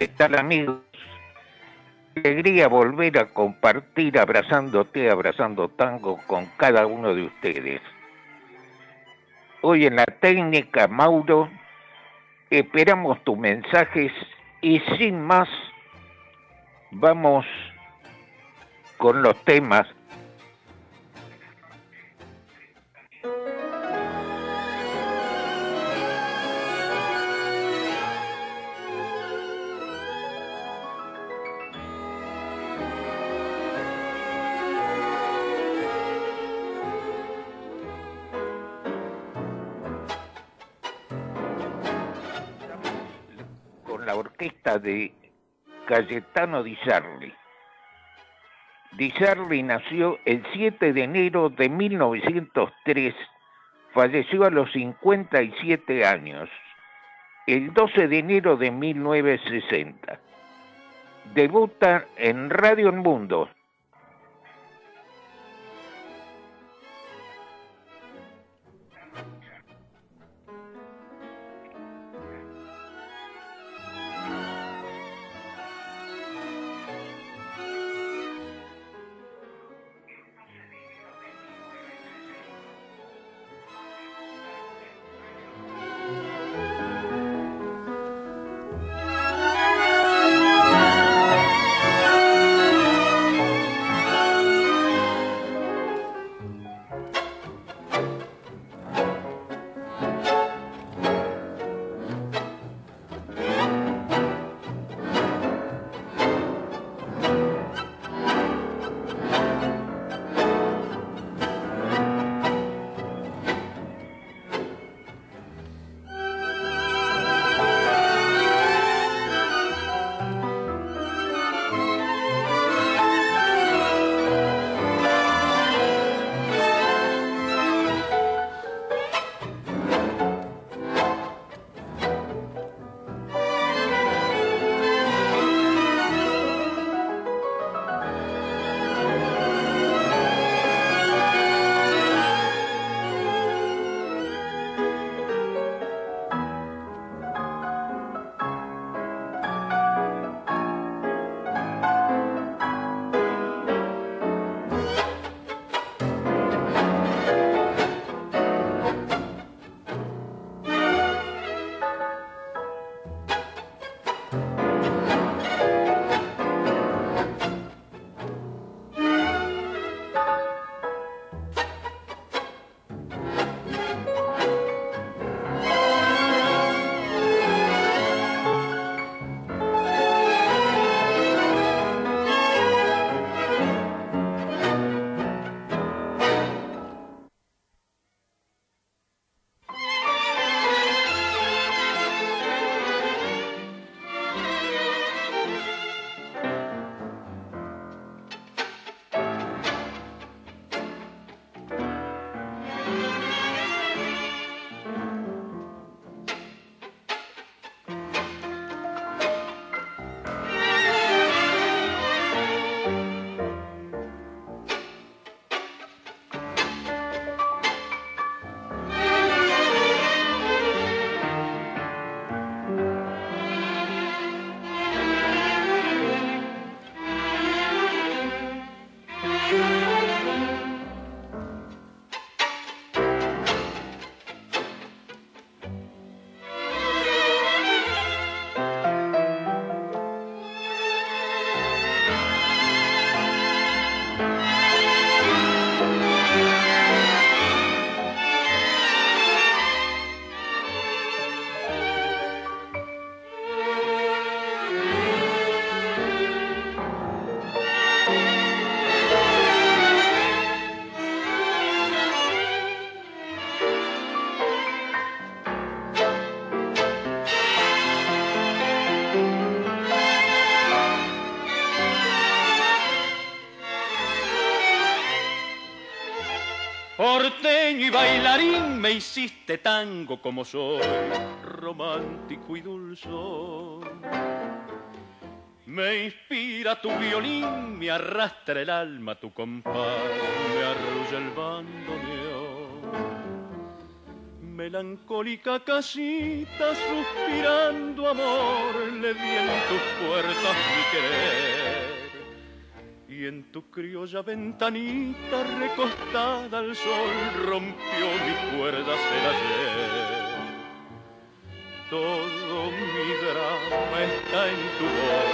¿Qué tal amigos? Alegría volver a compartir abrazándote, abrazando tango con cada uno de ustedes. Hoy en la técnica, Mauro, esperamos tus mensajes y sin más, vamos con los temas de Cayetano Di Sarli. Di Sarli nació el 7 de enero de 1903, falleció a los 57 años, el 12 de enero de 1960. Debuta en Radio El Mundo me hiciste tango como soy, romántico y dulzón. Me inspira tu violín, me arrastra el alma tu compás, me arrulla el bandoneón. Melancólica casita, suspirando amor, le di en tus puertas mi querer. En tu criolla ventanita recostada al sol rompió mis cuerdas el ayer. Todo mi drama está en tu voz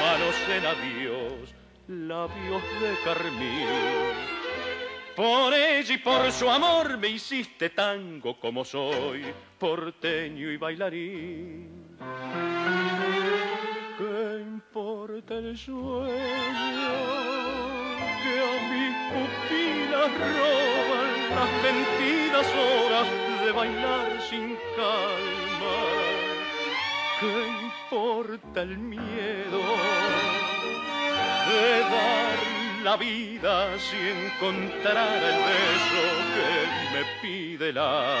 manos en adiós, labios de carmín. Por ella y por su amor me hiciste tango como soy, porteño y bailarín. ¿Qué importa el sueño que a mis pupilas roban las mentiras horas de bailar sin calma? ¿Qué importa el miedo de dar la vida si encontrara el beso que me pide el alma.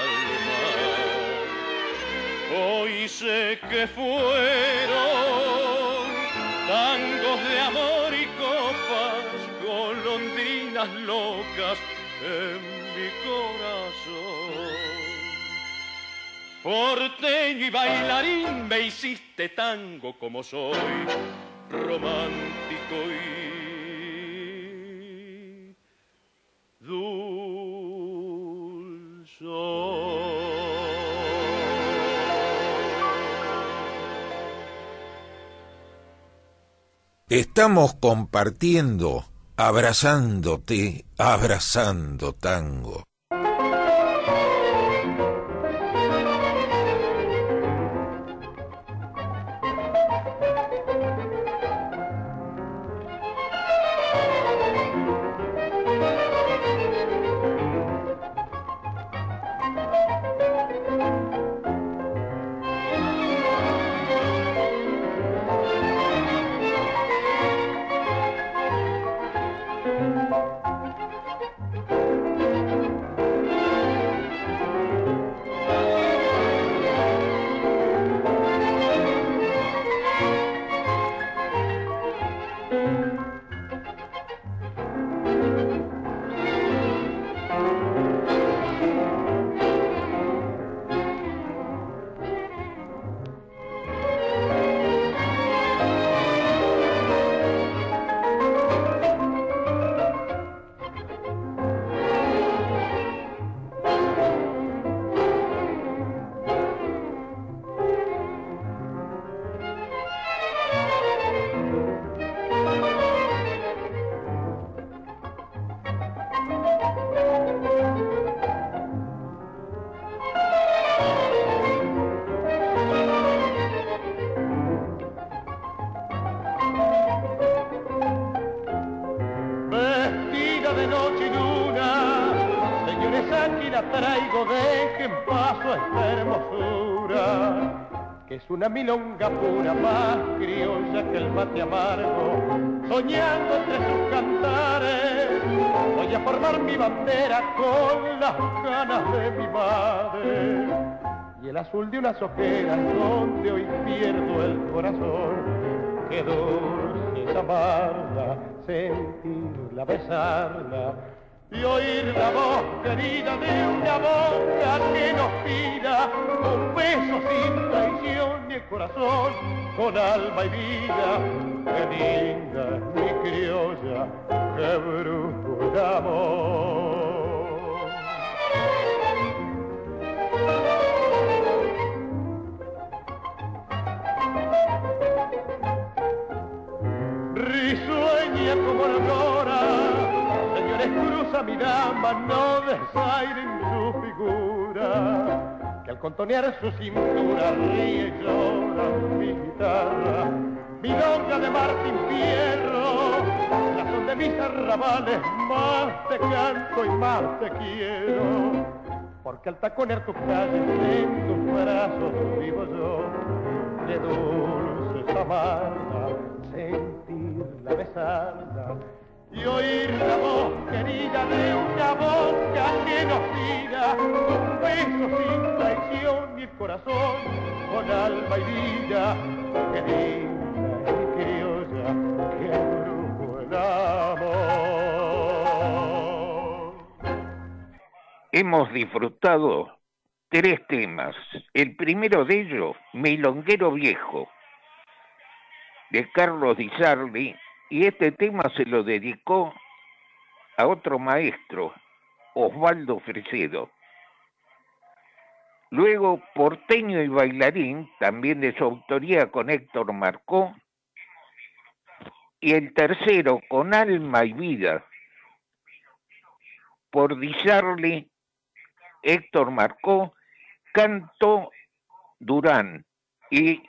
Hoy sé que fueron locas en mi corazón. Porteño y bailarín me hiciste tango como soy, romántico y dulce. Estamos compartiendo, abrazándote, abrazando tango. Milonga pura más criolla que el mate amargo, soñando entre sus cantares, voy a formar mi bandera con las ganas de mi madre. Y el azul de unas ojeras donde hoy pierdo el corazón, que dulce es amarla, sentirla, besarla y oír la voz querida de una boca que nos pida un beso sin traición corazón con alma y vida. Qué linda mi criolla, qué bruto el amor. Risueña como la flora cruza mi dama, no contonear su cintura ríe y llora mi guitarra, mi longa de Martín Fierro, son de mis arrabales, más te canto y más te quiero, porque al taconear tu calle en tus brazos vivo yo, de dulce amarla, sentirla, besarla, y oír la voz querida de una boca que nos diga un beso sin traición y el corazón con alma y vida querida y criolla que brujo el amor. Hemos disfrutado tres temas. El primero de ellos, Milonguero Viejo, de Carlos Di Sarli, y este tema se lo dedicó a otro maestro, Osvaldo Fresedo. Luego, Porteño y Bailarín, también de su autoría con Héctor Marcó. Y el tercero, con Alma y Vida, por Disarli, Héctor Marcó, Canto Durán. Y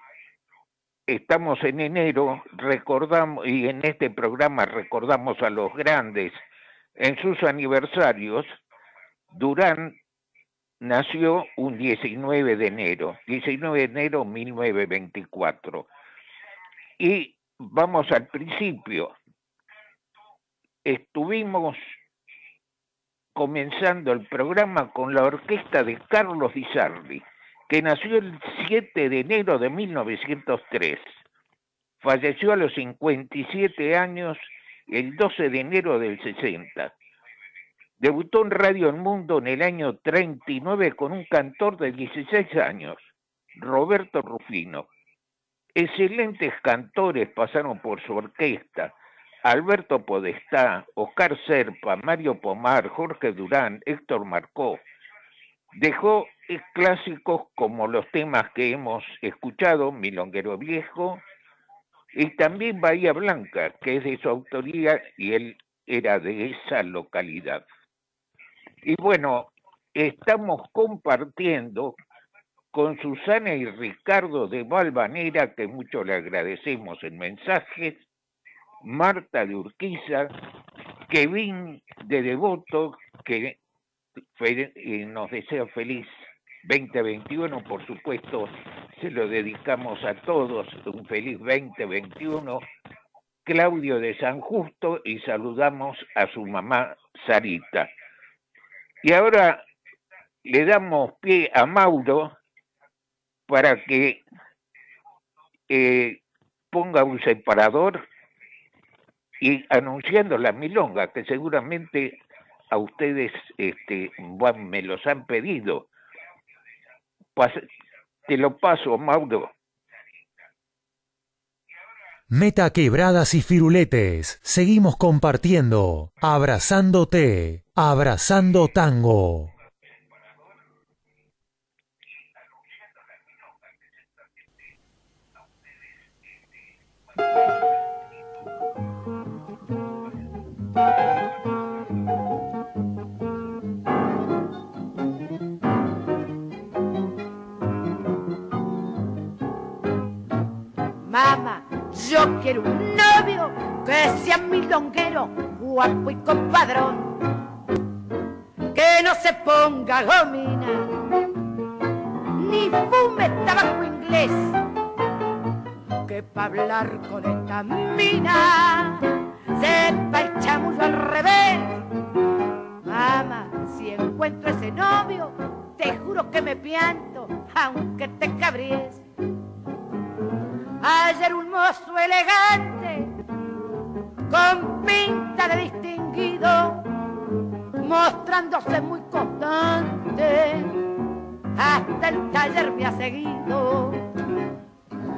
estamos en enero, recordamos, y en este programa recordamos a los grandes en sus aniversarios. Durán nació un 19 de enero, 19 de enero 1924. Y vamos al principio. Estuvimos comenzando el programa con la orquesta de Carlos Di Sarli que nació el 7 de enero de 1903. Falleció a los 57 años el 12 de enero del 60. Debutó en Radio El Mundo en el año 39 con un cantor de 16 años, Roberto Rufino. Excelentes cantores pasaron por su orquesta. Alberto Podestá, Oscar Serpa, Mario Pomar, Jorge Durán, Héctor Marcó. Dejó clásicos como los temas que hemos escuchado, Milonguero Viejo, y también Bahía Blanca, que es de su autoría y él era de esa localidad. Y bueno, estamos compartiendo con Susana y Ricardo de Valvanera, que mucho le agradecemos en mensajes, Marta de Urquiza, Kevin de Devoto, que nos desea feliz 2021, por supuesto, se lo dedicamos a todos, un feliz 2021. Claudio de San Justo y saludamos a su mamá Sarita. Y ahora le damos pie a Mauro para que eh, ponga un separador y anunciando la milonga, que seguramente a ustedes este, me los han pedido te lo paso, Mauro. Meta quebradas y firuletes. Seguimos compartiendo. Abrazándote. Abrazando tango. Quiero un novio que sea milonguero, guapo y compadrón. Que no se ponga gomina, ni fume tabaco inglés. Que para hablar con esta mina sepa el chamullo al revés. Mamá, si encuentro ese novio, te juro que me pianto, aunque te cabries Ayer un mozo elegante, con pinta de distinguido, mostrándose muy constante, hasta el taller me ha seguido.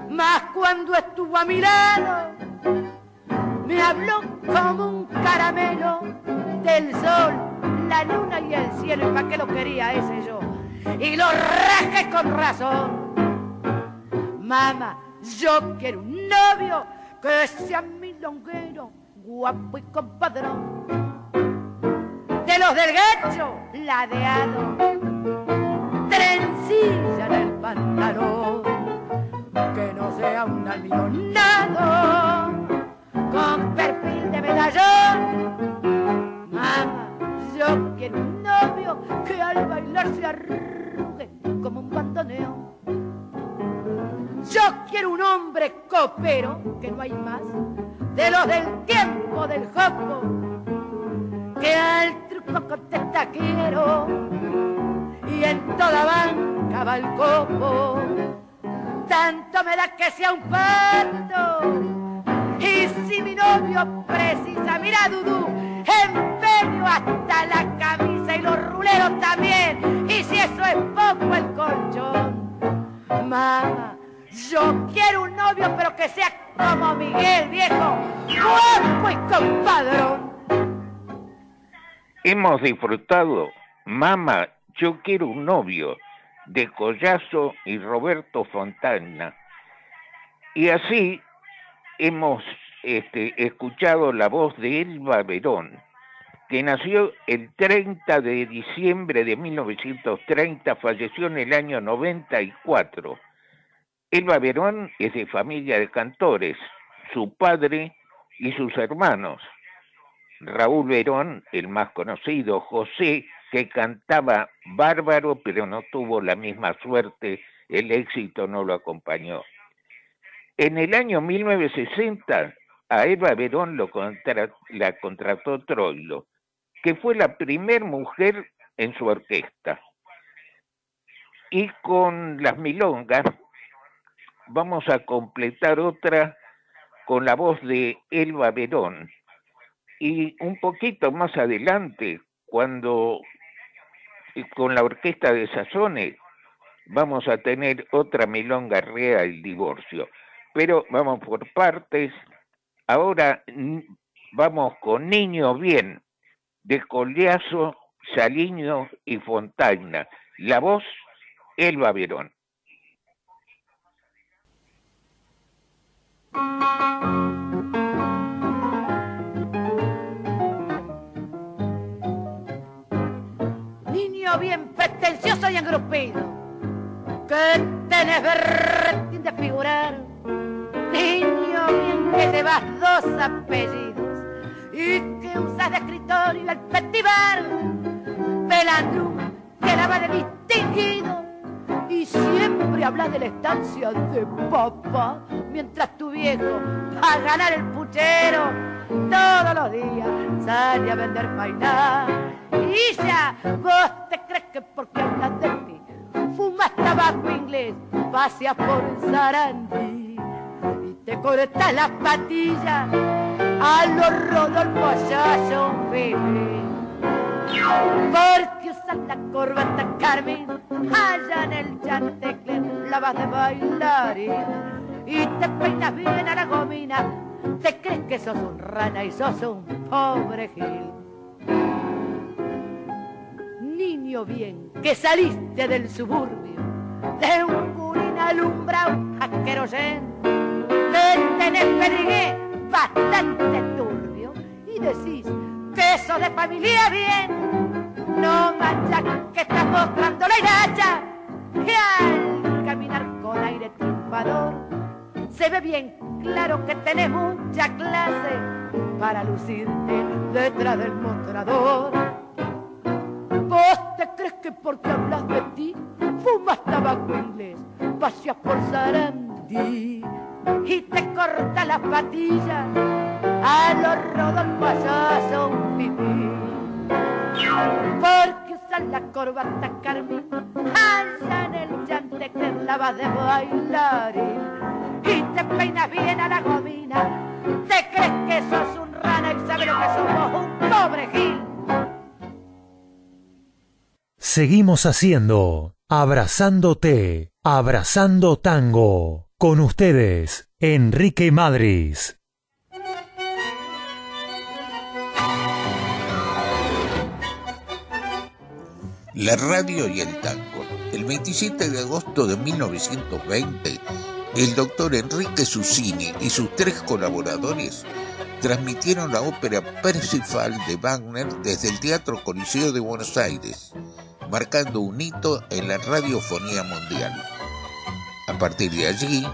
Mas cuando estuvo a mi lado, me habló como un caramelo del sol, la luna y el cielo, y para qué lo quería ese yo. Y lo raje con razón. Mamá, yo quiero un novio que sea milonguero, guapo y compadrón. De los del gacho, ladeado, trencilla en el pantalón. Que no sea un almidonado con perfil de medallón. Mamá, yo quiero un novio que al bailar se arrugue como un bandoneón yo quiero un hombre copero, que no hay más, de los del tiempo del jopo, que al truco contesta quiero y en toda banca va el copo. Tanto me da que sea un pato y si mi novio precisa, mira Dudú, empeño hasta quiero un novio pero que sea como Miguel, viejo, guapo y compadrón. Hemos disfrutado, mamá, yo quiero un novio, de Collazo y Roberto Fontana. Y así hemos este, escuchado la voz de Elba Verón, que nació el 30 de diciembre de 1930, falleció en el año 94. Elba Verón es de familia de cantores, su padre y sus hermanos. Raúl Verón, el más conocido, José, que cantaba bárbaro, pero no tuvo la misma suerte, el éxito no lo acompañó. En el año 1960, a Eva Verón lo la contrató Troilo, que fue la primer mujer en su orquesta. Y con las milongas vamos a completar otra con la voz de Elba Verón. Y un poquito más adelante, cuando con la orquesta de Sazones vamos a tener otra milonga rea, el divorcio. Pero vamos por partes. Ahora vamos con Niño Bien, de Coleazo, Saliño y Fontaina. La voz, Elba Verón. Niño bien pretencioso y engrupido, que tenés berretín de figurar Niño bien que llevas dos apellidos y que usas de escritorio el petibar. Pelandrum que la va de distinguido y siempre habla de la estancia de papá mientras tu viejo va a ganar el puchero. Todos los días sale a vender painá. Y ya vos te crees que porque hablas de ti fumas tabaco inglés paseas por Sarandí te cortas las patillas a los Rodolfo son Porque usas la corbata Carmen allá en el Chantecler la vas de bailar y te peinas bien a la gomina. Te crees que sos un rana y sos un pobre gil. Niño bien, que saliste del suburbio, de un curín alumbrado a tenés pedrigué bastante turbio y decís que eso de familia bien. No mancha que estás mostrando la iracha que al caminar con aire triunfador se ve bien claro que tenés mucha clase para lucirte detrás del mostrador. Vos te crees que porque hablas de ti fumas tabaco inglés, paseas por Sarandí y te corta las patillas a los pipí. Porque usan la corbata Carmen allá en el llante que la vas de bailar y te peinas bien a la gomina. Te crees que sos un rana y sabes lo que somos, un pobre gil. Seguimos haciendo Abrazándote, Abrazando Tango. Con ustedes, Enrique Madris. La radio y el tango. El 27 de agosto de 1920, el doctor Enrique Susini y sus tres colaboradores transmitieron la ópera Percival de Wagner desde el Teatro Coliseo de Buenos Aires, marcando un hito en la radiofonía mundial. A partir de allí,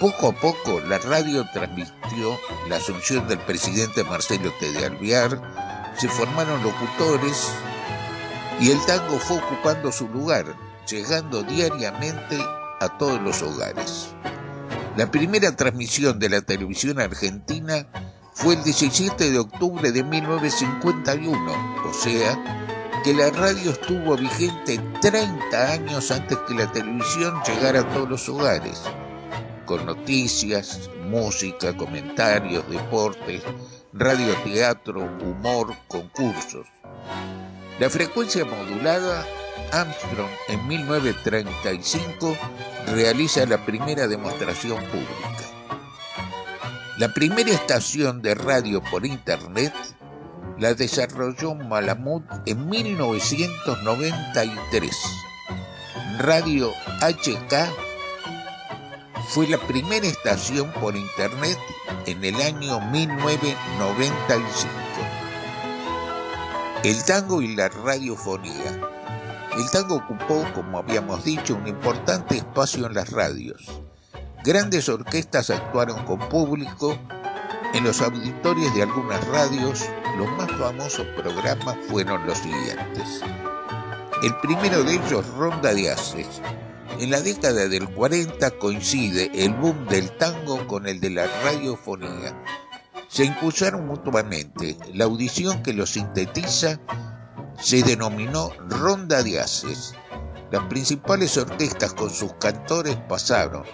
poco a poco la radio transmitió la asunción del presidente Marcelo T. de Alvear, se formaron locutores y el tango fue ocupando su lugar, llegando diariamente a todos los hogares. La primera transmisión de la televisión argentina fue el 17 de octubre de 1951, o sea, que la radio estuvo vigente 30 años antes que la televisión llegara a todos los hogares, con noticias, música, comentarios, deportes, radioteatro, humor, concursos. La frecuencia modulada, Armstrong en 1935 realiza la primera demostración pública. La primera estación de radio por Internet la desarrolló Malamud en 1993. Radio HK fue la primera estación por Internet en el año 1995. El tango y la radiofonía. El tango ocupó, como habíamos dicho, un importante espacio en las radios. Grandes orquestas actuaron con público en los auditorios de algunas radios. Los más famosos programas fueron los siguientes. El primero de ellos, Ronda de Haces. En la década del 40 coincide el boom del tango con el de la radiofonía. Se impulsaron mutuamente. La audición que lo sintetiza se denominó Ronda de Haces. Las principales orquestas con sus cantores pasaron.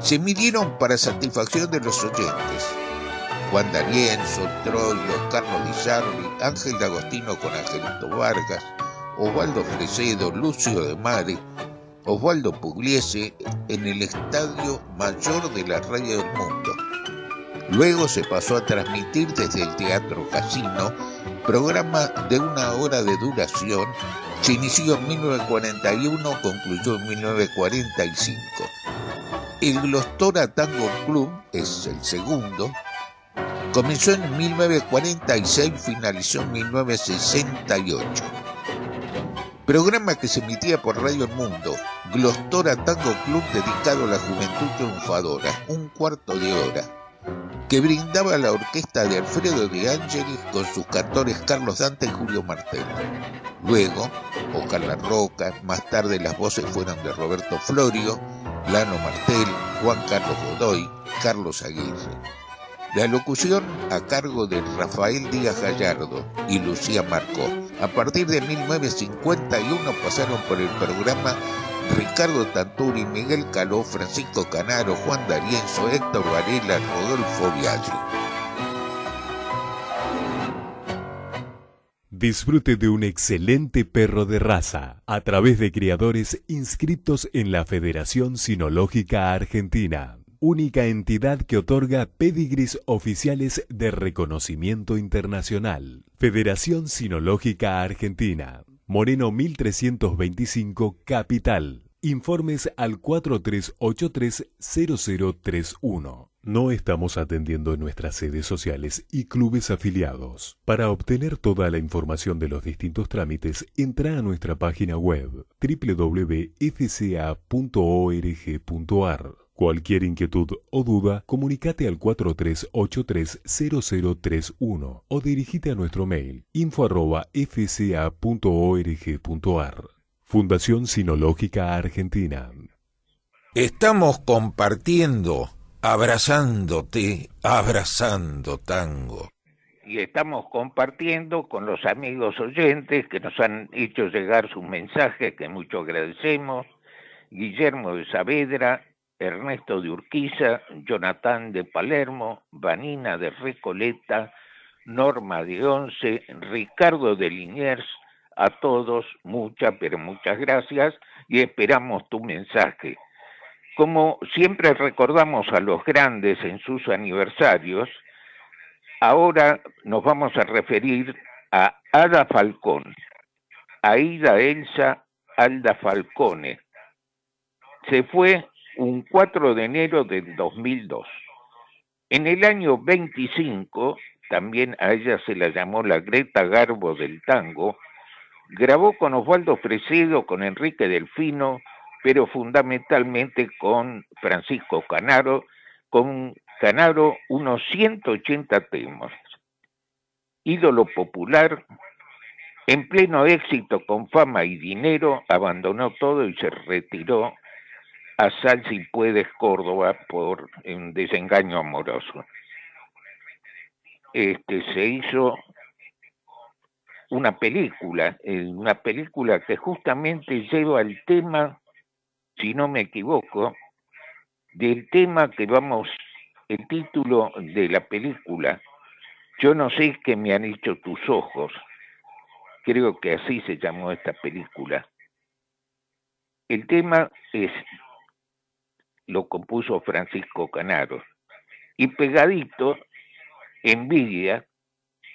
Se midieron para satisfacción de los oyentes. Juan D'Arienzo, Troilo, Carlos Di Sarli, Ángel D'Agostino con Angelito Vargas, Osvaldo Fresedo, Lucio de Mare, Osvaldo Pugliese en el Estadio Mayor de la Radio del Mundo. Luego se pasó a transmitir desde el Teatro Casino, programa de una hora de duración, se inició en 1941, concluyó en 1945. El Glostora Tango Club es el segundo, Comenzó en 1946 y finalizó en 1968. Programa que se emitía por Radio El Mundo, Glostora Tango Club dedicado a la juventud triunfadora, un cuarto de hora, que brindaba la orquesta de Alfredo de Ángeles con sus cantores Carlos Dante y Julio Martel. Luego, Oscar La Roca, más tarde las voces fueron de Roberto Florio, Lano Martel, Juan Carlos Godoy, Carlos Aguirre. La locución a cargo de Rafael Díaz Gallardo y Lucía Marcó. A partir de 1951 pasaron por el programa Ricardo Tanturi, Miguel Caló, Francisco Canaro, Juan D'Arienzo, Héctor Varela, Rodolfo Viaggi. Disfrute de un excelente perro de raza a través de criadores inscritos en la Federación Sinológica Argentina única entidad que otorga pedigris oficiales de reconocimiento internacional. Federación Sinológica Argentina. Moreno 1325, Capital. Informes al 4383-0031. No estamos atendiendo en nuestras sedes sociales y clubes afiliados. Para obtener toda la información de los distintos trámites, entra a nuestra página web www.fca.org.ar. Cualquier inquietud o duda, comunícate al 4383-0031 o dirigite a nuestro mail info.fca.org.ar. Fundación Sinológica Argentina. Estamos compartiendo, abrazándote, abrazando tango. Y estamos compartiendo con los amigos oyentes que nos han hecho llegar sus mensajes, que mucho agradecemos. Guillermo de Saavedra, Ernesto de Urquiza, Jonathan de Palermo, Vanina de Recoleta, Norma de Once, Ricardo de Liniers, a todos muchas, pero muchas gracias y esperamos tu mensaje. Como siempre recordamos a los grandes en sus aniversarios, ahora nos vamos a referir a Ada Falcón, Aida Elsa Alda Falcone. Se fue un 4 de enero del 2002. En el año 25, también a ella se la llamó la Greta Garbo del tango, grabó con Osvaldo Fresedo, con Enrique Delfino, pero fundamentalmente con Francisco Canaro, con Canaro unos 180 temas. Ídolo popular, en pleno éxito con fama y dinero, abandonó todo y se retiró a Sal si puedes Córdoba por un desengaño amoroso. este, se hizo una película, eh, una película que justamente lleva el tema, si no me equivoco, del tema que vamos, el título de la película, yo no sé qué me han hecho tus ojos, creo que así se llamó esta película. El tema es, lo compuso Francisco Canaro, y pegadito, Envidia,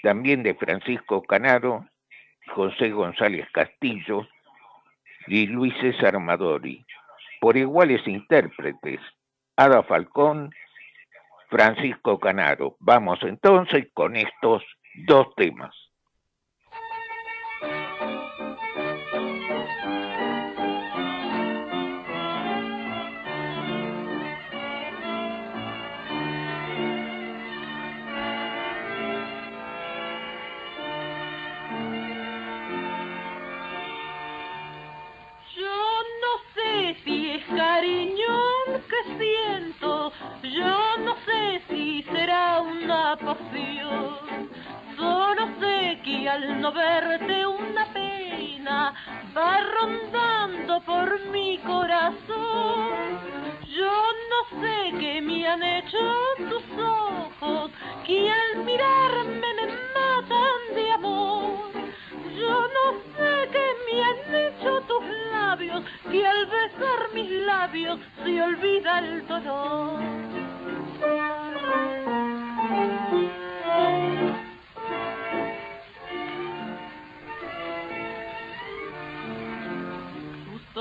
también de Francisco Canaro, José González Castillo y Luis César Madori, por iguales intérpretes, Ada Falcón, Francisco Canaro. Vamos entonces con estos dos temas. Yo no sé si será una pasión, solo sé que al no verte una pena va rondando por mi corazón. Yo no sé qué me han hecho tus ojos, que al mirarme me matan hecho tus labios, que al besar mis labios se olvida el dolor.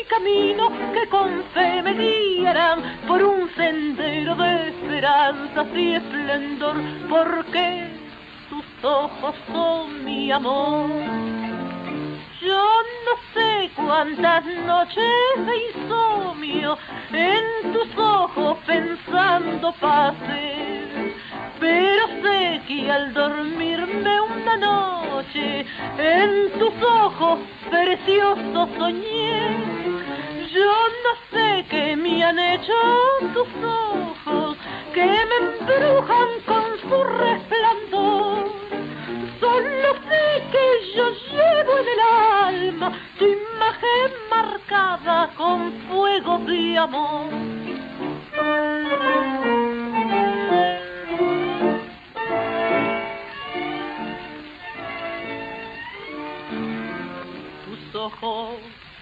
mi camino que con fe me guiarán por un sendero de esperanza y esplendor, porque tus ojos son mi amor. Yo no sé cuántas noches de insomnio en tus ojos pensando pasé, pero sé que al dormirme una noche en tus ojos preciosos soñé. Yo no sé qué me han hecho tus ojos, que me embrujan con su resplandor Solo sé que yo llevo en el alma tu imagen marcada con fuego de amor. Tus ojos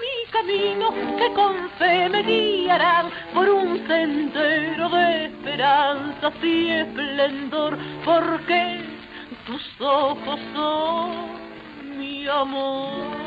mi camino que con fe me guiarán por un sendero de esperanza y esplendor, porque tus ojos son mi amor.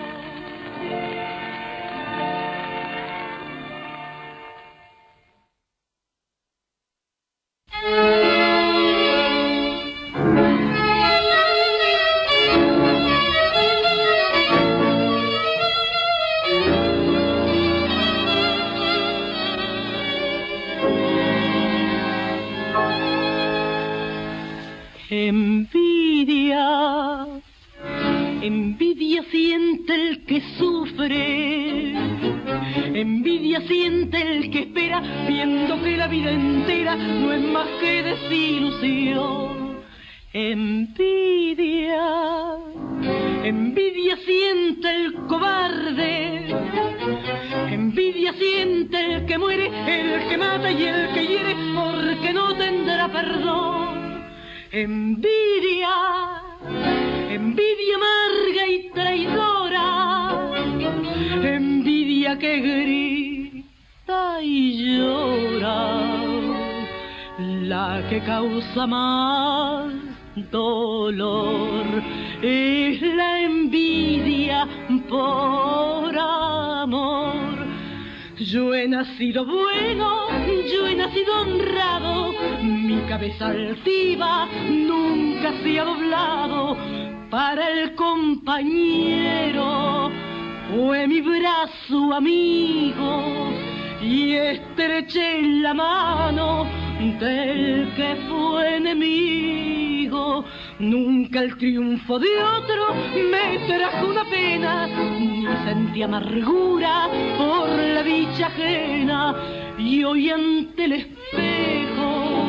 De otro me trajo una pena, ni sentí amargura por la dicha ajena. Y hoy ante el espejo,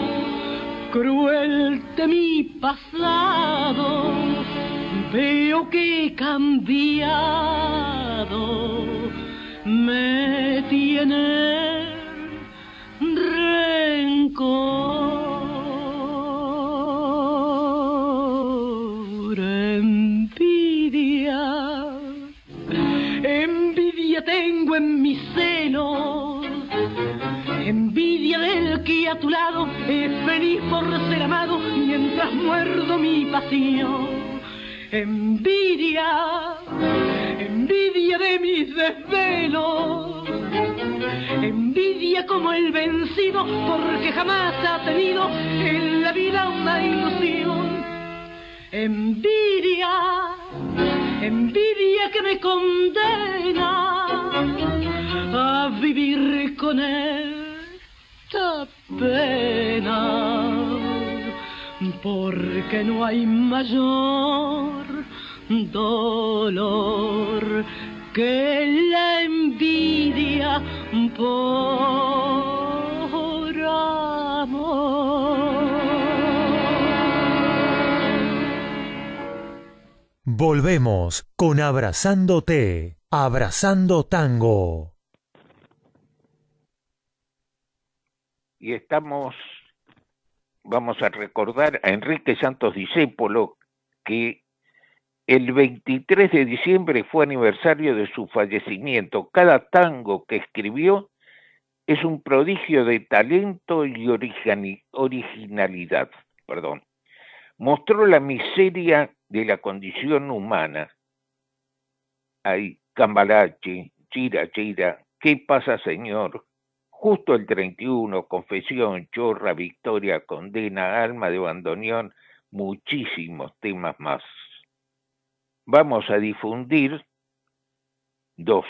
cruel de mi pasado, veo que cambiado. Me tiene envidia, envidia tengo en mis senos, envidia del que a tu lado es feliz por ser amado mientras muerdo mi pasión. Envidia, envidia de mis desvelos, envidia como el vencido porque jamás ha tenido en la vida una ilusión. Envidia, envidia que me condena a vivir con esta pena porque no hay mayor dolor que la envidia por Volvemos con Abrazándote, Abrazando Tango. Y estamos, vamos a recordar a Enrique Santos Discépolo, que el 23 de diciembre fue aniversario de su fallecimiento. Cada tango que escribió es un prodigio de talento y originalidad. Perdón. Mostró la miseria de la condición humana. Ay, Cambalache, Chira, Chira, ¿qué pasa, señor? Justo el 31, Confesión, Chorra, Victoria, Condena, Alma de Bandoneón, muchísimos temas más. Vamos a difundir dos,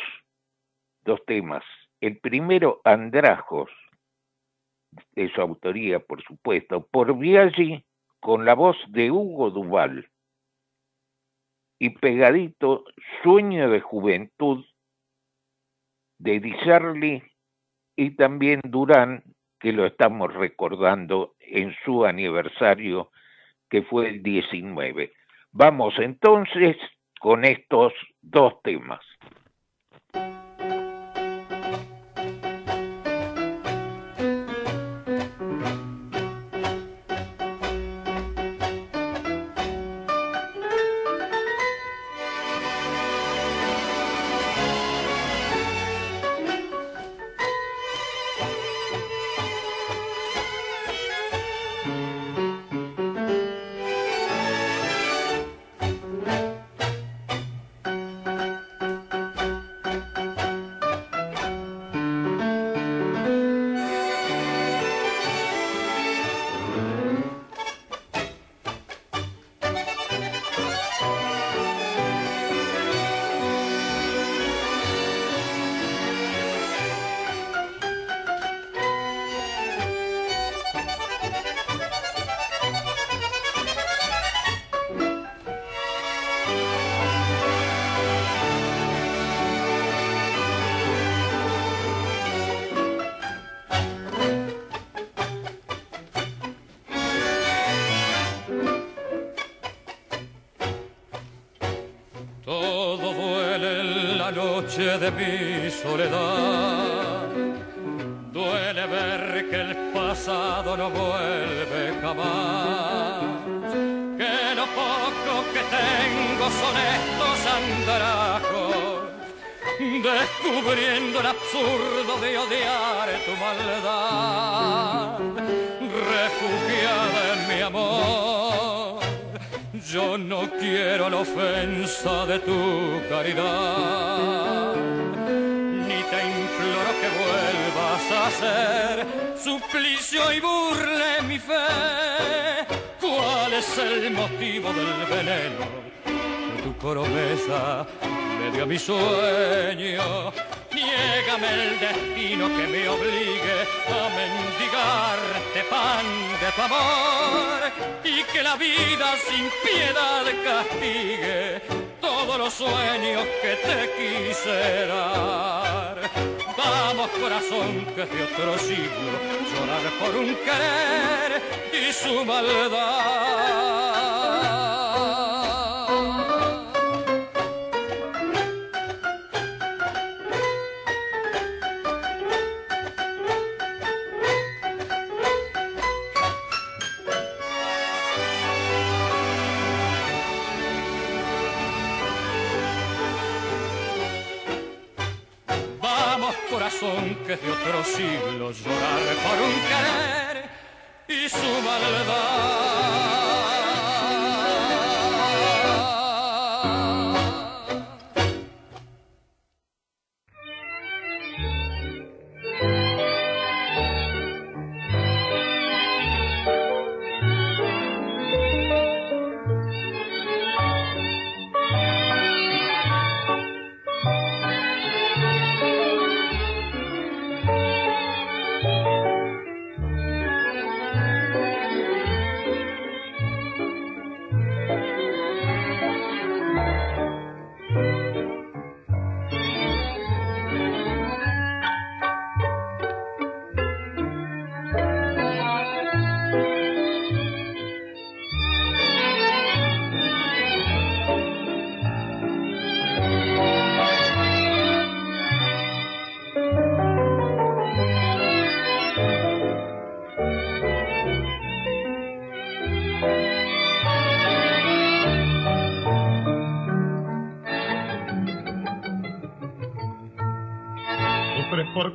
dos temas. El primero, Andrajos, de su autoría, por supuesto, por Biaggi, con la voz de Hugo Duval. Y pegadito, Sueño de Juventud, de Di y también Durán, que lo estamos recordando en su aniversario, que fue el 19. Vamos entonces con estos dos temas. Yo no quiero la ofensa de tu caridad, ni te imploro que vuelvas a ser suplicio y burle mi fe. ¿Cuál es el motivo del veneno de tu promesa? Me dio mi sueño. Niégame el destino que me obligue a mendigarte pan de tu amor y que la vida sin piedad castigue todos los sueños que te quise dar. Vamos corazón que de otro siglo llorar por un querer y su maldad. De otro siglo llorar por un querer y su maldad.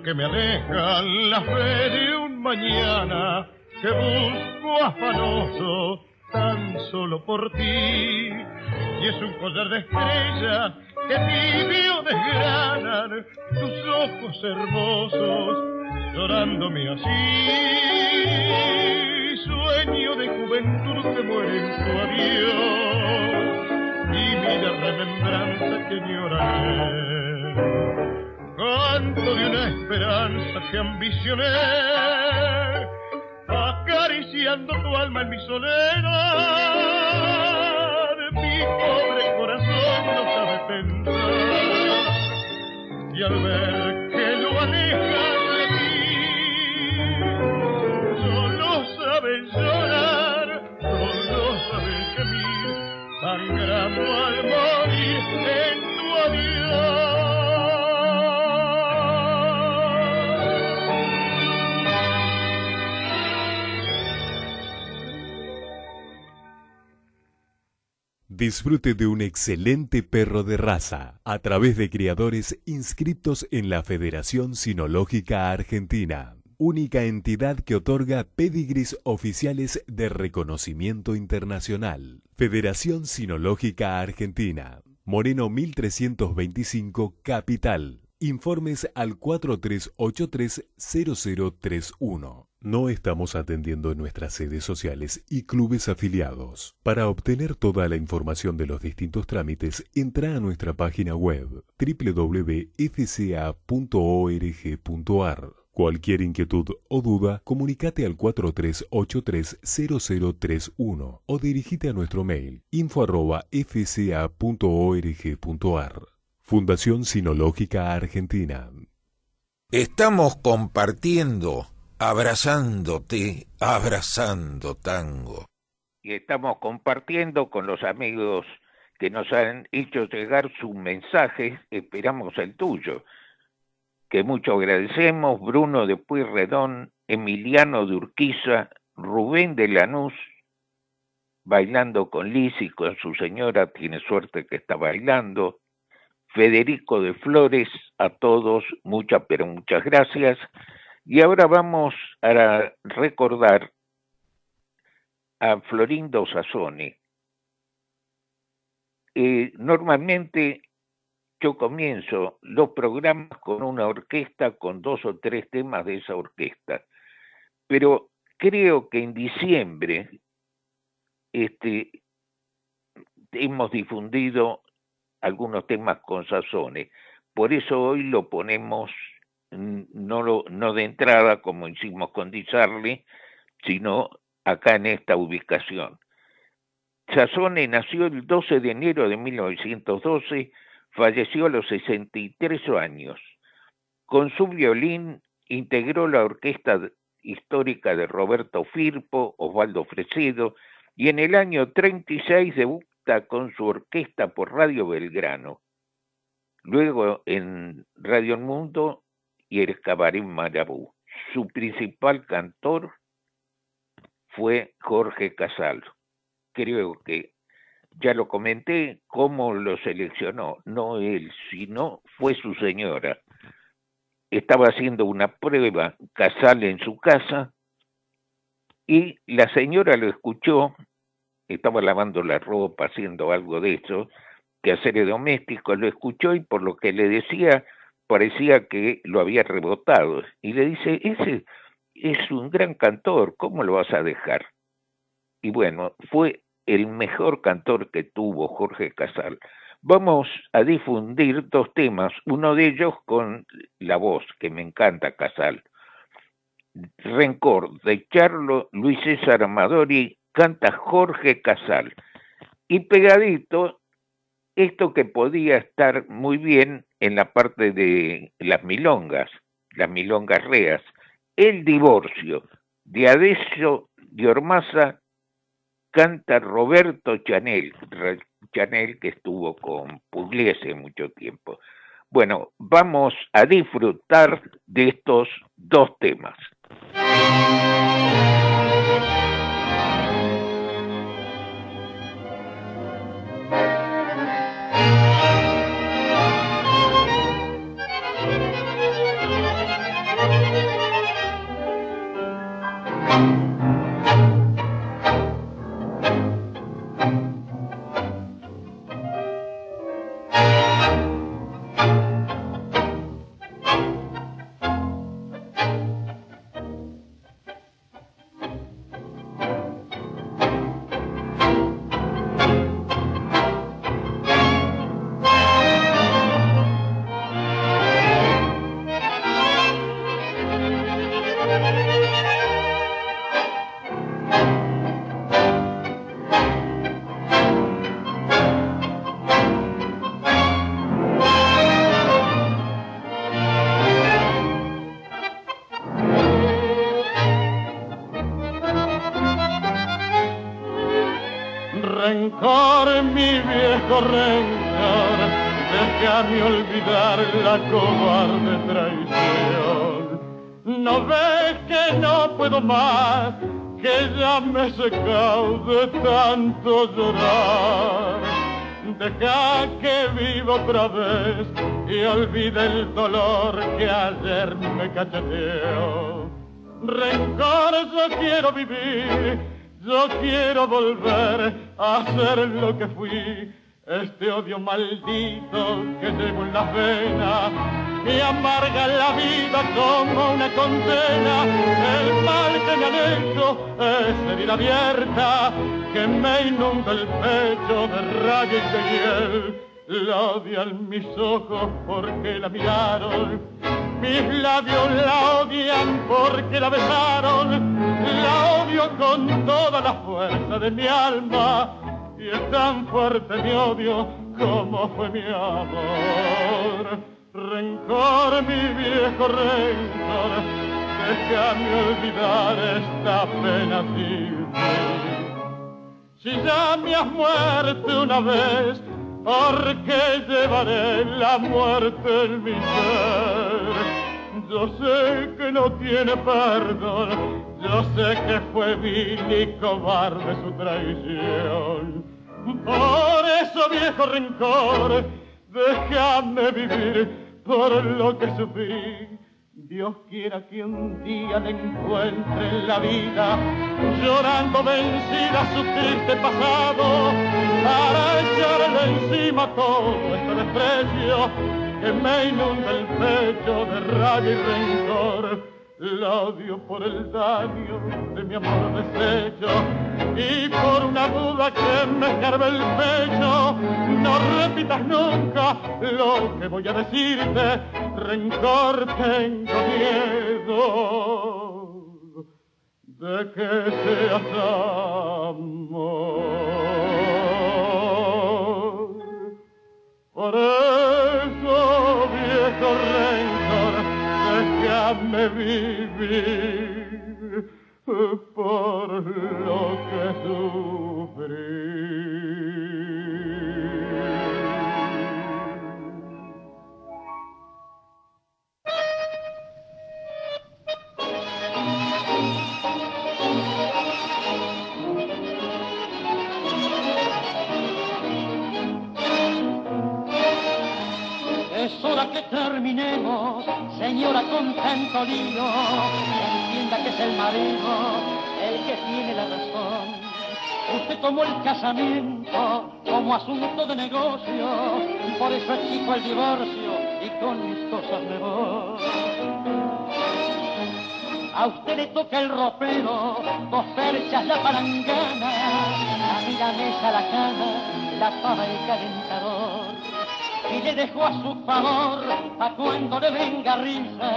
Porque me alejan la fe de un mañana que busco afanoso tan solo por ti. Y es un collar de estrellas que tibio desgranan tus ojos hermosos, llorándome así. Sueño de juventud que muere en tu adiós y mi remembranza que lloraré canto de una esperanza que ambicioné, acariciando tu alma en mi soledad. Mi pobre corazón no sabe pensar, y al ver que lo alejas Disfrute de un excelente perro de raza a través de criadores inscriptos en la Federación Sinológica Argentina, única entidad que otorga pedigris oficiales de reconocimiento internacional. Federación Sinológica Argentina, Moreno 1325, Capital. Informes al 4383-0031. No estamos atendiendo en nuestras sedes sociales y clubes afiliados. Para obtener toda la información de los distintos trámites, entra a nuestra página web www.fca.org.ar. Cualquier inquietud o duda, comunícate al 4383-0031 o dirigite a nuestro mail info.fca.org.ar. Fundación Sinológica Argentina. Estamos compartiendo, abrazándote, abrazando tango. Y estamos compartiendo con los amigos que nos han hecho llegar sus mensajes, esperamos el tuyo, que mucho agradecemos, Bruno de Pueyrredón, Emiliano de Urquiza, Rubén de Lanús, bailando con Liz y con su señora, tiene suerte que está bailando. Federico de Flores, a todos, muchas, pero muchas gracias. Y ahora vamos a recordar a Florindo Sassoni. Eh, normalmente yo comienzo los programas con una orquesta, con dos o tres temas de esa orquesta, pero creo que en diciembre este, hemos difundido algunos temas con Sassone, por eso hoy lo ponemos no, lo, no de entrada como hicimos con Di sino acá en esta ubicación. Sassone nació el 12 de enero de 1912 falleció a los 63 años. Con su violín integró la orquesta histórica de Roberto Firpo, Osvaldo Fresedo, y en el año 36 debuta con su orquesta por Radio Belgrano. Luego en Radio El Mundo y el Cabaret Marabú. Su principal cantor fue Jorge Casal. Creo que ya lo comenté, cómo lo seleccionó, no él, sino fue su señora. Estaba haciendo una prueba casal en su casa y la señora lo escuchó, estaba lavando la ropa, haciendo algo de eso, que hacer doméstico, lo escuchó y por lo que le decía parecía que lo había rebotado. Y le dice, ese es un gran cantor, ¿cómo lo vas a dejar? Y bueno, fue el mejor cantor que tuvo Jorge Casal. Vamos a difundir dos temas, uno de ellos con la voz, que me encanta Casal. Rencor de Charlo Luis César Amadori canta Jorge Casal. Y pegadito, esto que podía estar muy bien en la parte de las milongas, las milongas reas, el divorcio de Adeso de Ormaza canta Roberto Chanel, Chanel que estuvo con Pugliese mucho tiempo. Bueno, vamos a disfrutar de estos dos temas. De tanto llorar. Deja que viva otra vez y olvide el dolor que ayer me cacheteó. Rencor, yo quiero vivir, yo quiero volver a ser lo que fui. Este odio maldito que llevo en la vena me amarga la vida como una condena. El mal que me han hecho es herida abierta que me inunda el pecho de rayos de hiel. La odian mis ojos porque la miraron, mis labios la odian porque la besaron. La odio con toda la fuerza de mi alma y es tan fuerte mi odio como fue mi amor. Rencor, mi viejo rencor, déjame olvidar esta pena sin Si ya me has muerto una vez, ¿por qué llevaré la muerte en mi ser? Yo sé que no tiene perdón Yo sé que fue vil y cobarde su traición. Por eso, viejo rencor, déjame vivir por lo que sufrí. Dios quiera que un día le encuentre en la vida, llorando vencida su triste pasado, para echarle encima todo este desprecio que me inunda el pecho de rabia y rencor la odio por el daño de mi amor deshecho y por una duda que me escarbe el pecho. No repitas nunca lo que voy a decirte, rencor tengo miedo de que seas amor. Por eso, viejo rencor, vivir que. Es hora que terminemos, señora con tanto lío. Entienda que es el marido el que tiene la razón. Usted tomó el casamiento como asunto de negocio, por eso exijo el divorcio y con mis cosas me voy. A usted le toca el ropero, dos perchas la palangana, a mí la mesa, la cama, la pava y el calentador y le dejó a su favor a cuando le venga risa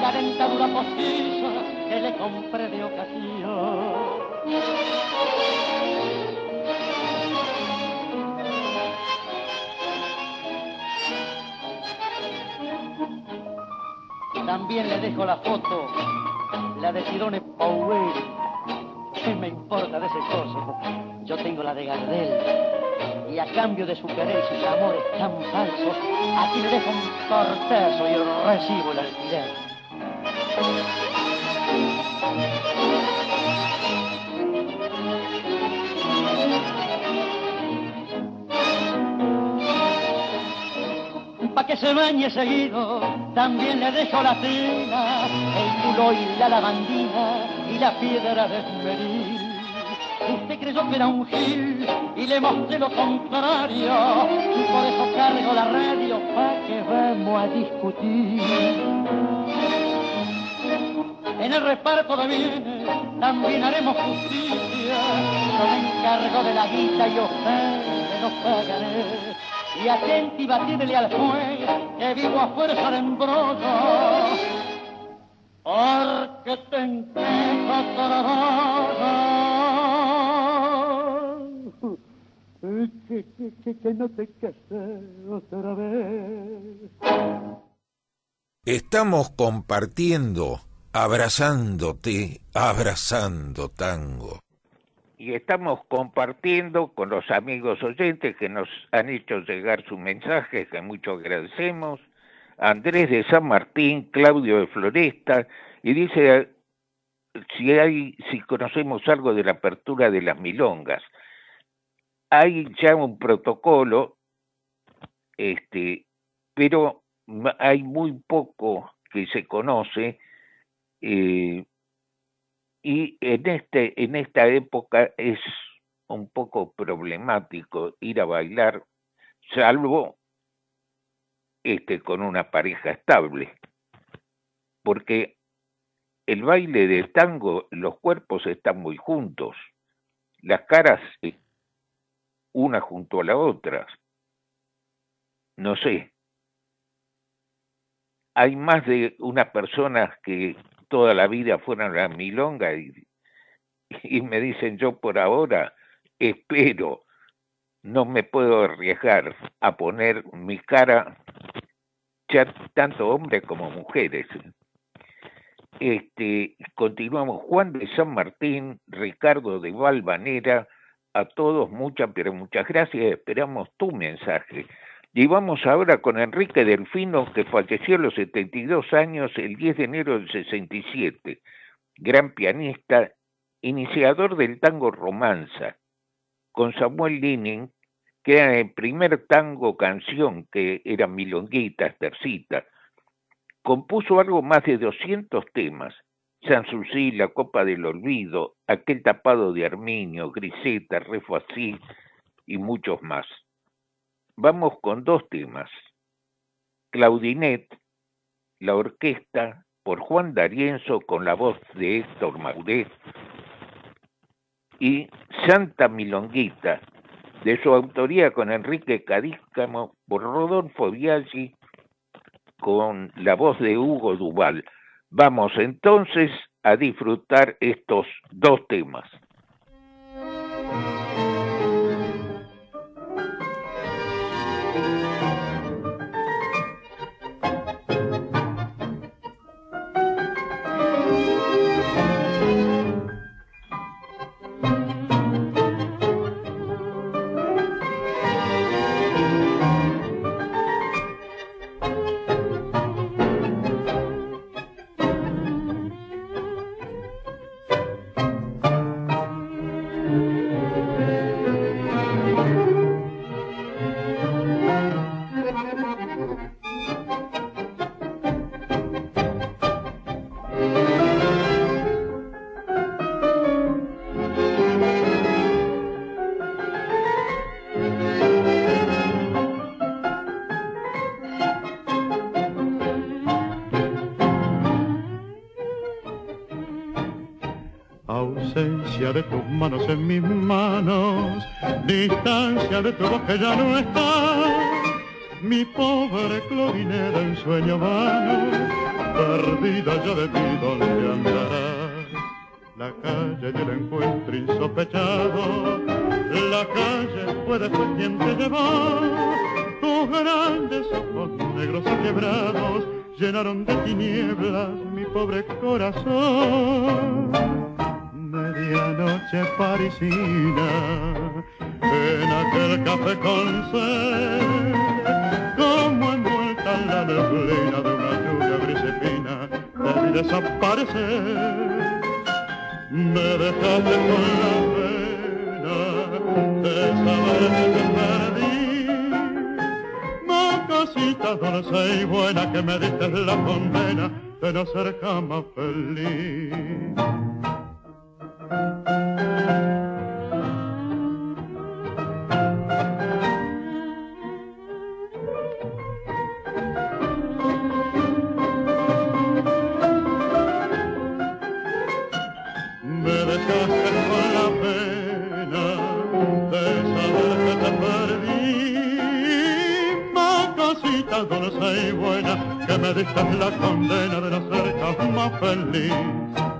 la dentadura postiza que le compré de ocasión. También le dejo la foto, la de Cirone Powell. ¿Qué me importa de ese coso? Yo tengo la de Gardel y a cambio de su querer y sus amores tan falsos, aquí le dejo un tortazo y recibo el alquiler. Pa' que se bañe seguido, también le dejo la tela, el culo y la lavandina y la piedra de esmeril. Creyó que era un gil y le mostré lo contrario. Y por eso cargo la radio pa' que vamos a discutir. En el reparto de bienes también haremos justicia. Yo me encargo de la guita y usted nos pagaré. Y atenti y batirle al fuego que vivo a fuerza de embrollo. Porque te enquejo que, que, que, que no te cases otra vez. Estamos compartiendo, abrazándote, abrazando tango. Y estamos compartiendo con los amigos oyentes que nos han hecho llegar sus mensajes, que mucho agradecemos. Andrés de San Martín, Claudio de Floresta, y dice si hay, si conocemos algo de la apertura de las milongas hay ya un protocolo, este, pero hay muy poco que se conoce eh, y en este en esta época es un poco problemático ir a bailar salvo este con una pareja estable porque el baile del tango los cuerpos están muy juntos las caras una junto a la otra. No sé. Hay más de una persona que toda la vida fueron a milonga y, y me dicen yo por ahora espero, no me puedo arriesgar a poner mi cara, ya tanto hombres como mujeres. Este, continuamos Juan de San Martín, Ricardo de Valvanera, a todos muchas, pero muchas gracias. Esperamos tu mensaje. Y vamos ahora con Enrique Delfino, que falleció a los 72 años el 10 de enero del 67. gran pianista, iniciador del tango romanza, con Samuel Linin, que era el primer tango canción, que era milonguitas, tercita, compuso algo más de 200 temas, Sanssouci, La Copa del Olvido, Aquel Tapado de Arminio, Griseta, Refuasí y muchos más. Vamos con dos temas. Claudinet, la orquesta por Juan D'Arienzo con la voz de Héctor Maudet y Santa Milonguita, de su autoría con Enrique Cadícamo por Rodolfo Biaggi con la voz de Hugo Duval. Vamos entonces a disfrutar estos dos temas. De tus manos en mis manos, distancia de tu que ya no está. Mi pobre Clorinera en sueño vano, perdida ya de ti, ¿dónde andará? La calle y el encuentro insospechado, jamás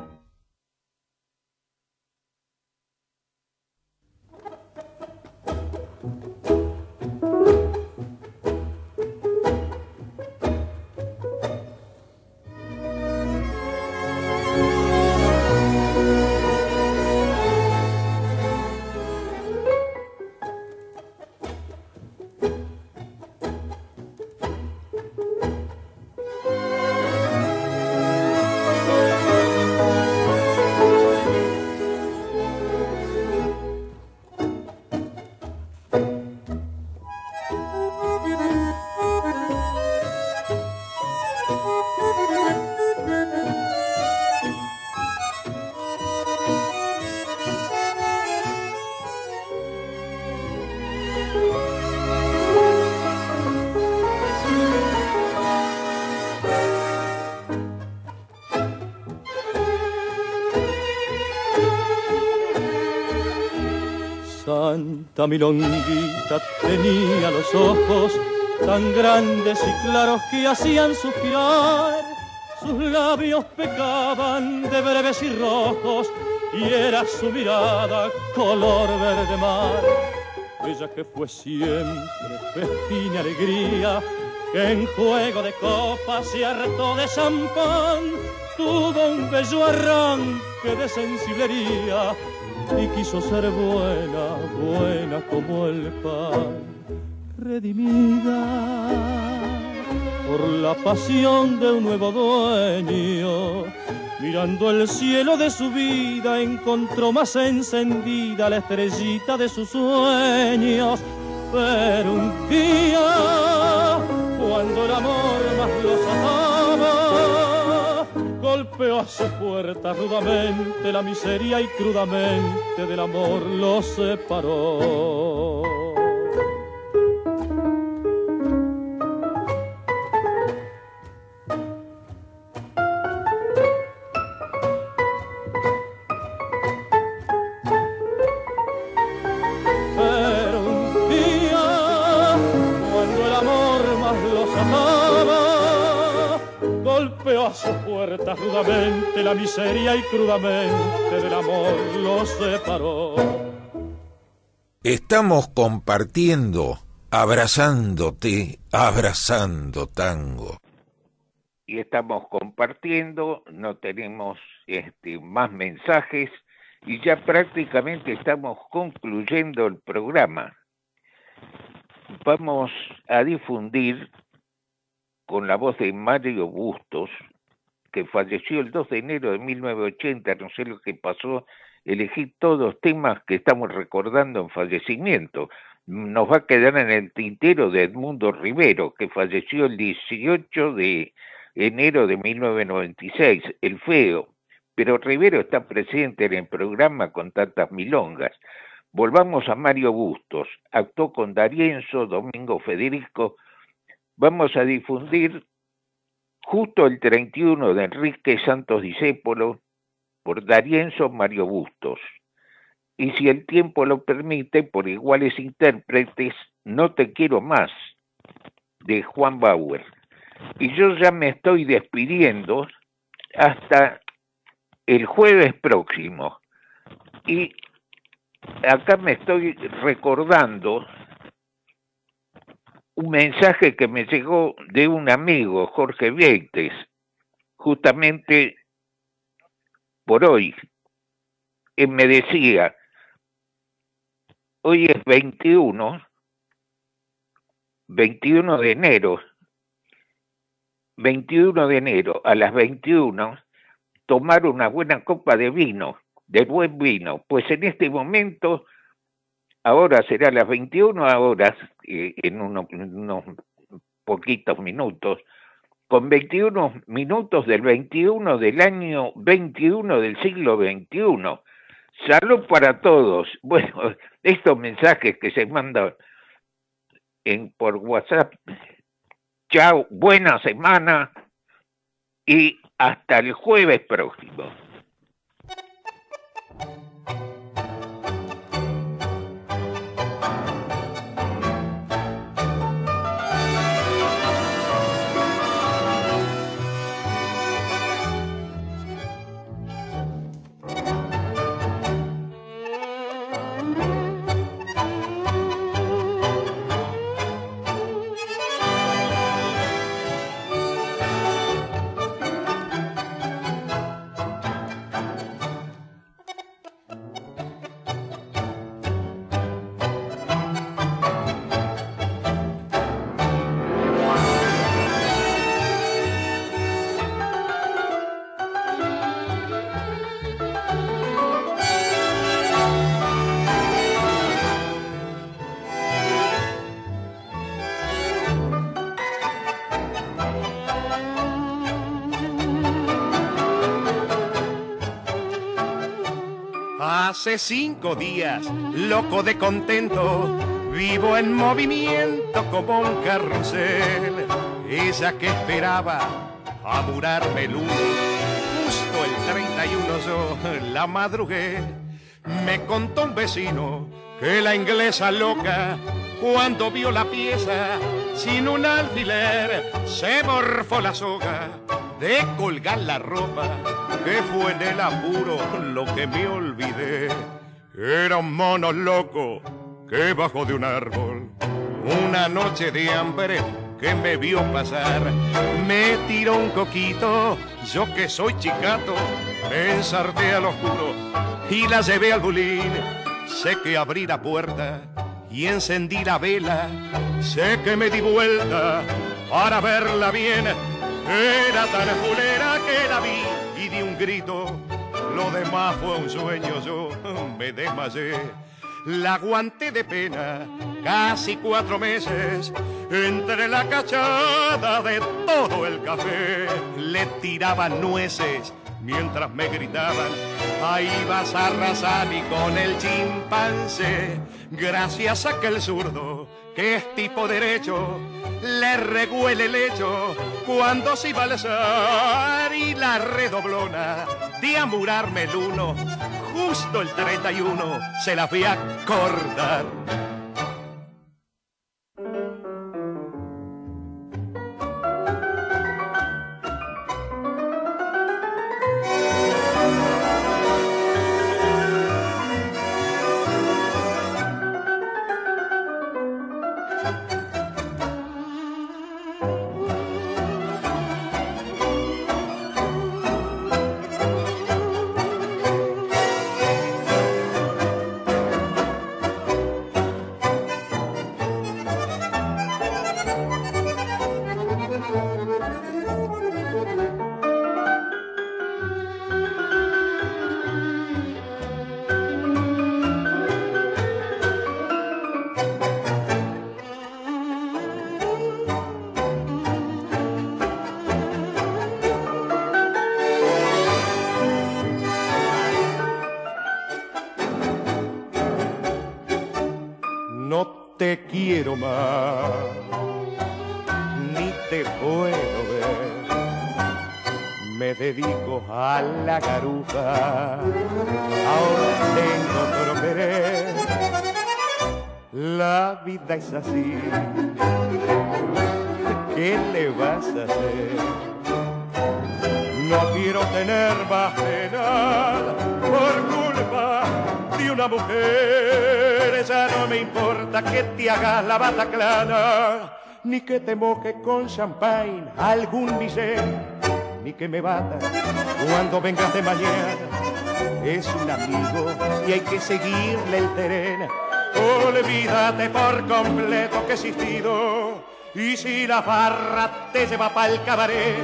Santa milonguita tenía los ojos tan grandes y claros que hacían suspirar. Sus labios pecaban de breves y rojos y era su mirada color verde mar. Ella que fue siempre festín y alegría, que en juego de copas y harto de champán tuvo un bello arranque de sensiblería y quiso ser buena, buena como el pan, redimida por la pasión de un nuevo dueño. Mirando el cielo de su vida encontró más encendida la estrellita de sus sueños. Pero un día, cuando el amor más golpeó a su puerta rudamente la miseria y crudamente del amor los separó. Crudamente del amor los separó. Estamos compartiendo, abrazándote, abrazando tango. Y estamos compartiendo, no tenemos este, más mensajes y ya prácticamente estamos concluyendo el programa. Vamos a difundir con la voz de Mario Bustos, que falleció el 2 de enero de 1980, no sé lo que pasó, elegí todos temas que estamos recordando en fallecimiento. Nos va a quedar en el tintero de Edmundo Rivero, que falleció el 18 de enero de 1996, el feo. Pero Rivero está presente en el programa con tantas milongas. Volvamos a Mario Bustos. Actuó con Darienzo, Domingo Federico, vamos a difundir justo el 31 de Enrique Santos Discépolo por Darienzo Mario Bustos. Y si el tiempo lo permite, por iguales intérpretes, No te quiero más, de Juan Bauer. Y yo ya me estoy despidiendo hasta el jueves próximo. Y acá me estoy recordando un mensaje que me llegó de un amigo, Jorge Vieites, justamente por hoy. Él me decía, hoy es 21, 21 de enero, 21 de enero a las 21, tomar una buena copa de vino, de buen vino, pues en este momento ahora será las 21 horas, en unos, poquitos minutos, con 21 minutos del 21 del año 21 del siglo 21. Salud para todos. Bueno, estos mensajes que se mandan en, por WhatsApp. Chao, buena semana y hasta el jueves próximo. Cinco días, loco de contento, vivo en movimiento como un carrusel. Ella que esperaba amurarme el uno, justo el 31 yo la madrugué. Me contó un vecino que la inglesa loca, cuando vio la pieza, sin un alfiler, se morfó la soga de colgar la ropa, que fue en el apuro lo que me olvidé. Era un mono loco que bajó de un árbol, una noche de hambre que me vio pasar, me tiró un coquito, yo que soy chicato, me ensarté al oscuro y la llevé al bulín, sé que abrí la puerta y encendí la vela, sé que me di vuelta para verla bien. Era tan fulera que la vi y di un grito. Lo demás fue un sueño, yo me desmayé. La aguanté de pena casi cuatro meses. Entre la cachada de todo el café le tiraban nueces mientras me gritaban, ahí vas a arrasar y con el chimpancé, gracias a que el zurdo, que es tipo derecho, le reguele el lecho cuando se iba a alzar y la redoblona de amurarme el uno, justo el 31 se la voy a acordar. Es así. ¿Qué le vas a hacer? No quiero tener más por culpa de una mujer. Ya no me importa que te hagas la bataclana, ni que te moje con champagne algún bisel, ni que me bata cuando vengas de mañana. Es un amigo y hay que seguirle el terreno Olvídate por completo que he existido. Y si la barra te lleva pa'l cabaret,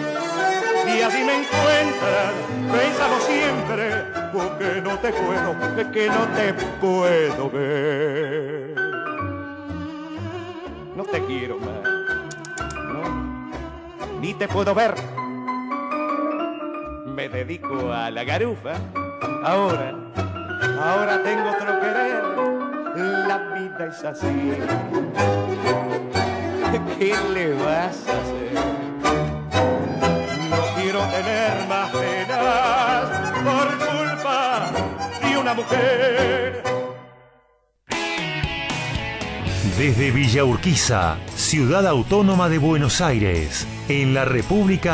y así me encuentras, pensando siempre, porque no te puedo, es que no te puedo ver. No te quiero más, ni te puedo ver. Me dedico a la garufa, ahora, ahora tengo otro querer la vida es así. ¿Qué le vas a hacer? No quiero tener más penas por culpa de una mujer. Desde Villa Urquiza, ciudad autónoma de Buenos Aires, en la República